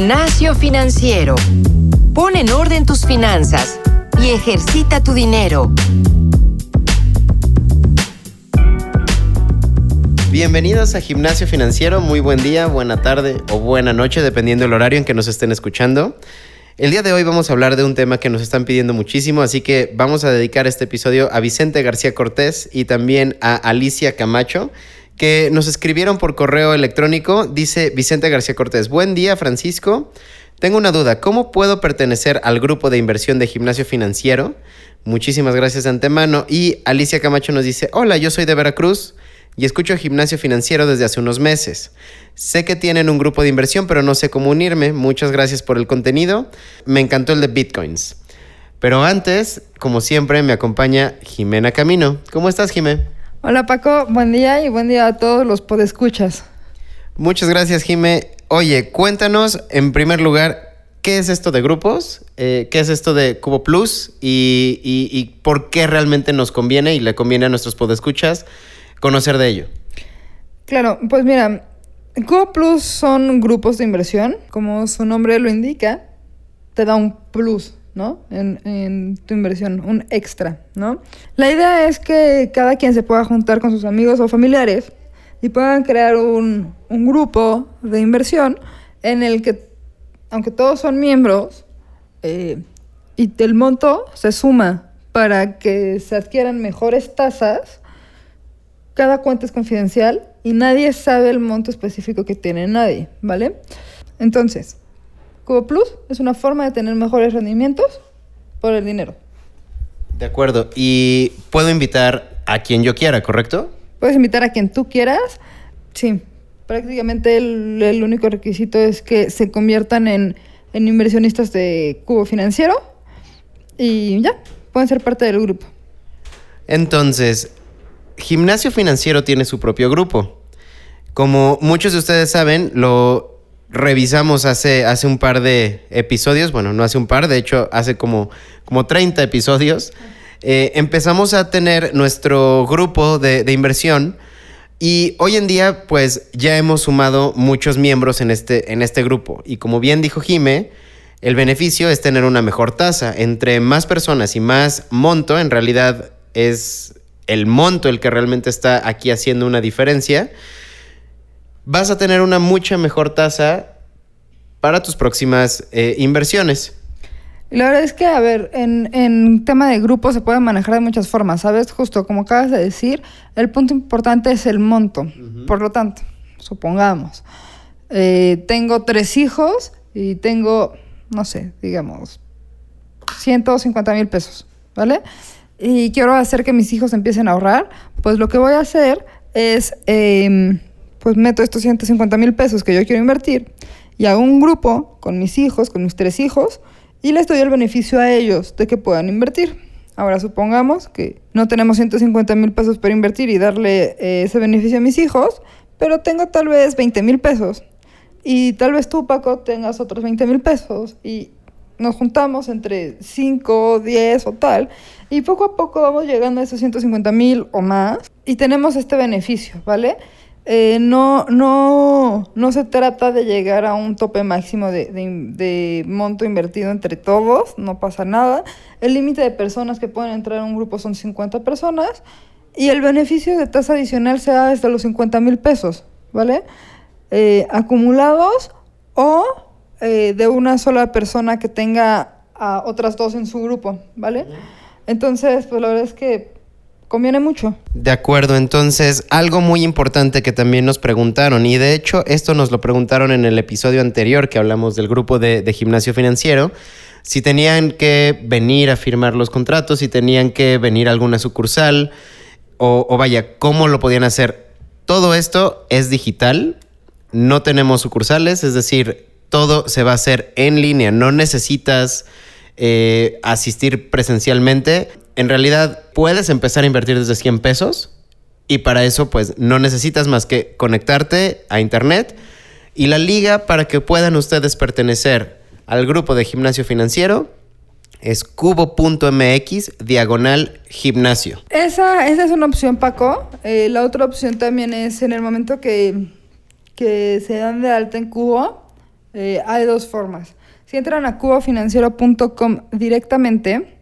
Gimnasio Financiero. Pon en orden tus finanzas y ejercita tu dinero. Bienvenidos a Gimnasio Financiero, muy buen día, buena tarde o buena noche, dependiendo del horario en que nos estén escuchando. El día de hoy vamos a hablar de un tema que nos están pidiendo muchísimo, así que vamos a dedicar este episodio a Vicente García Cortés y también a Alicia Camacho, que nos escribieron por correo electrónico. Dice Vicente García Cortés, buen día Francisco. Tengo una duda, ¿cómo puedo pertenecer al grupo de inversión de gimnasio financiero? Muchísimas gracias de antemano. Y Alicia Camacho nos dice, hola, yo soy de Veracruz y escucho gimnasio financiero desde hace unos meses. Sé que tienen un grupo de inversión, pero no sé cómo unirme. Muchas gracias por el contenido. Me encantó el de Bitcoins. Pero antes, como siempre, me acompaña Jimena Camino. ¿Cómo estás, Jimena? Hola Paco, buen día y buen día a todos los podescuchas. Muchas gracias, Jime. Oye, cuéntanos en primer lugar, ¿qué es esto de grupos? Eh, ¿Qué es esto de Cubo Plus? Y, por qué realmente nos conviene y le conviene a nuestros podescuchas conocer de ello? Claro, pues mira, Cubo Plus son grupos de inversión, como su nombre lo indica, te da un plus, ¿no? En, tu inversión, un extra, ¿no? La idea es que cada quien se pueda juntar con sus amigos o familiares y puedan crear un, grupo de inversión en el que, aunque todos son miembros, eh, y el monto se suma para que se adquieran mejores tasas, cada cuenta es confidencial y nadie sabe el monto específico que tiene nadie, ¿vale? Entonces, Cubo Plus es una forma de tener mejores rendimientos por el dinero. De acuerdo. Y puedo invitar a quien yo quiera, ¿correcto? Puedes invitar a quien tú quieras. Sí. Prácticamente el, único requisito es que se conviertan en, en inversionistas de cubo financiero y ya, pueden ser parte del grupo. Entonces, Gimnasio Financiero tiene su propio grupo. Como muchos de ustedes saben, lo revisamos hace, hace un par de episodios, bueno, no hace un par, de hecho hace como, como 30 episodios, eh, empezamos a tener nuestro grupo de, inversión y hoy en día pues ya hemos sumado muchos miembros en este, en este grupo y como bien dijo Jime, el beneficio es tener una mejor tasa. Entre más personas y más monto, en realidad es el monto el que realmente está aquí haciendo una diferencia vas a tener una mucha mejor tasa para tus próximas eh, inversiones. La verdad es que, a ver, en, tema de grupo se puede manejar de muchas formas, ¿sabes? Justo como acabas de decir, el punto importante es el monto. Por lo tanto, supongamos, eh, tengo tres hijos y tengo, no sé, digamos, 150 mil pesos, ¿vale? Y quiero hacer que mis hijos empiecen a ahorrar, pues lo que voy a hacer es... Em, pues meto estos 150 mil pesos que yo quiero invertir y hago un grupo con mis hijos, con mis tres hijos, y les doy el beneficio a ellos de que puedan invertir. Ahora supongamos que no tenemos 150 mil pesos para invertir y darle eh, ese beneficio a mis hijos, pero tengo tal vez 20 mil pesos. Y tal vez tú, Paco, tengas otros 20 mil pesos y nos juntamos entre 5, 10 o tal, y poco a poco vamos llegando a esos 150 mil o más y tenemos este beneficio, ¿vale? Eh, no, no, no se trata de llegar a un tope máximo de, monto invertido entre todos, no pasa nada. El límite de personas que pueden entrar en un grupo son 50 personas y el beneficio de tasa adicional se da desde los 50 mil pesos, ¿vale? Eh, acumulados o eh, de una sola persona que tenga a otras dos en su grupo, ¿vale? Entonces, pues la verdad es que conviene mucho. De acuerdo, entonces algo muy importante que también nos preguntaron, y de hecho esto nos lo preguntaron en el episodio anterior que hablamos del grupo de, gimnasio financiero, si tenían que venir a firmar los contratos, si tenían que venir a alguna sucursal, o, o vaya, cómo lo podían hacer. Todo esto es digital, no tenemos sucursales, es decir, todo se va a hacer en línea, no necesitas eh, asistir presencialmente en realidad puedes empezar a invertir desde 100 pesos y para eso pues no necesitas más que conectarte a internet y la liga para que puedan ustedes pertenecer al grupo de gimnasio financiero es cubo.mx diagonal gimnasio. Esa, esa es una opción, Paco. Eh, la otra opción también es en el momento que, que se dan de alta en cubo, Eh, hay dos formas. Si entran a cubofinanciero.com directamente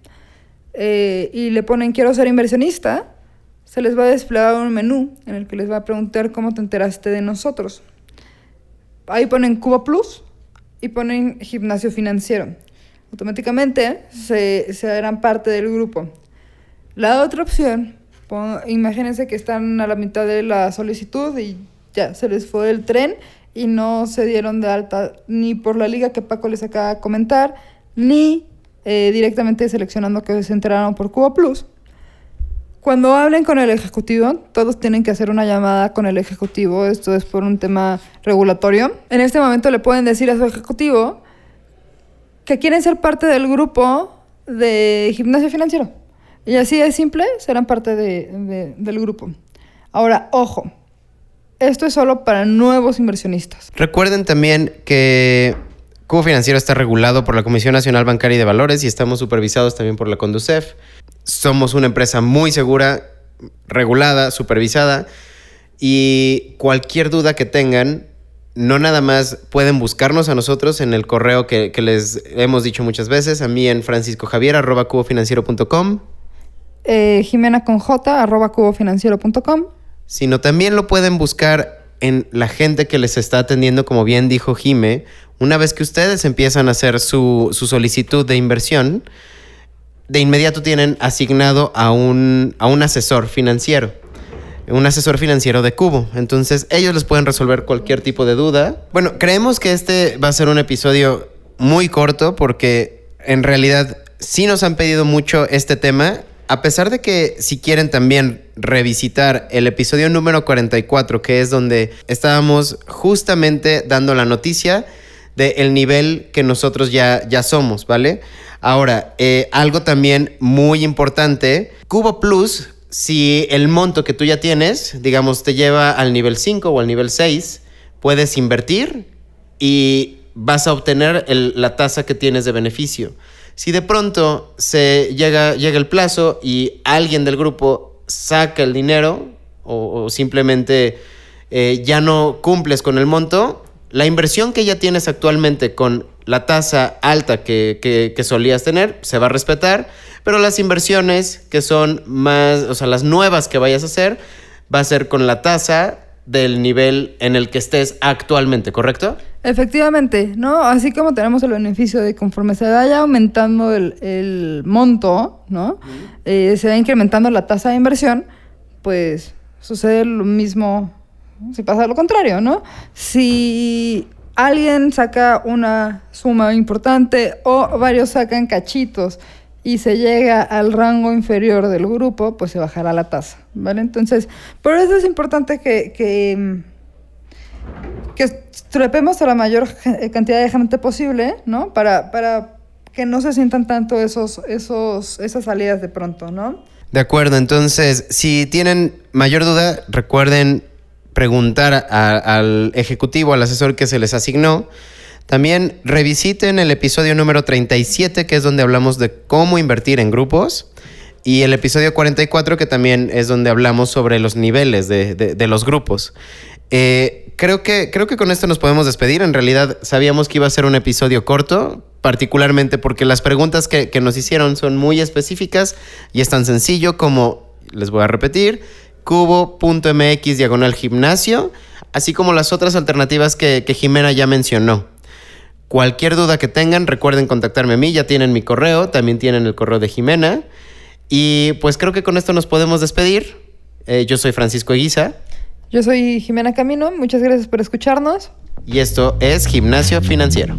eh, y le ponen quiero ser inversionista, se les va a desplegar un menú en el que les va a preguntar cómo te enteraste de nosotros. Ahí ponen Cuba Plus y ponen gimnasio financiero. Automáticamente se, se harán parte del grupo. La otra opción, imagínense que están a la mitad de la solicitud y ya se les fue el tren y no se dieron de alta ni por la liga que Paco les acaba de comentar, ni eh, directamente seleccionando que se enteraron por Cuba Plus. Cuando hablen con el ejecutivo, todos tienen que hacer una llamada con el ejecutivo, esto es por un tema regulatorio. En este momento le pueden decir a su ejecutivo que quieren ser parte del grupo de gimnasio financiero. Y así de simple, serán parte del grupo. Ahora, ojo, esto es solo para nuevos inversionistas. Recuerden también que Cubo Financiero está regulado por la Comisión Nacional Bancaria y de Valores y estamos supervisados también por la Conducef. Somos una empresa muy segura, regulada, supervisada y cualquier duda que tengan, no nada más pueden buscarnos a nosotros en el correo que, les hemos dicho muchas veces, a mí en franciscojavier.cubofinanciero.com. Eh, Jimena con J, arroba cubofinanciero.com. Sino también lo pueden buscar en la gente que les está atendiendo, como bien dijo Jime, una vez que ustedes empiezan a hacer su, su solicitud de inversión, de inmediato tienen asignado a un, a un asesor financiero un asesor financiero de Cubo. Entonces ellos les pueden resolver cualquier tipo de duda. Bueno, creemos que este va a ser un episodio muy corto porque en realidad sí nos han pedido mucho este tema. A pesar de que si quieren también revisitar el episodio número 44, que es donde estábamos justamente dando la noticia del nivel que nosotros ya, ya somos, ¿vale? Ahora, eh, algo también muy importante, Cubo Plus, si el monto que tú ya tienes, digamos, te lleva al nivel 5 o al nivel 6, puedes invertir y vas a obtener la tasa que tienes de beneficio. Si de pronto se llega, llega el plazo y alguien del grupo saca el dinero o, simplemente eh, ya no cumples con el monto, la inversión que ya tienes actualmente con la tasa alta que, solías tener se va a respetar, pero las inversiones que son más, o sea, las nuevas que vayas a hacer, va a ser con la tasa del nivel en el que estés actualmente, ¿correcto? Efectivamente, ¿no? Así como tenemos el beneficio de conforme se vaya aumentando el, monto, ¿no? Eh, se va incrementando la tasa de inversión, pues sucede lo mismo si pasa lo contrario, ¿no? Si alguien saca una suma importante o varios sacan cachitos y se llega al rango inferior del grupo, pues se bajará la tasa, ¿vale? Entonces, por eso es importante que, que, que trepemos a la mayor cantidad de gente posible, ¿no? Para, para que no se sientan tanto esos, esos, esas salidas de pronto, ¿no? De acuerdo, entonces, si tienen mayor duda, recuerden preguntar al ejecutivo, al asesor que se les asignó. También revisiten el episodio número 37, que es donde hablamos de cómo invertir en grupos. Y el episodio 44, que también es donde hablamos sobre los niveles de, los grupos. Eh, creo, que, creo que con esto nos podemos despedir. En realidad sabíamos que iba a ser un episodio corto, particularmente porque las preguntas que, que nos hicieron son muy específicas y es tan sencillo como, les voy a repetir, cubo.mx diagonal gimnasio, así como las otras alternativas que, Jimena ya mencionó. Cualquier duda que tengan, recuerden contactarme a mí, ya tienen mi correo, también tienen el correo de Jimena. Y pues creo que con esto nos podemos despedir. Eh, yo soy Francisco Eguiza. Yo soy Jimena Camino, muchas gracias por escucharnos. Y esto es Gimnasio Financiero.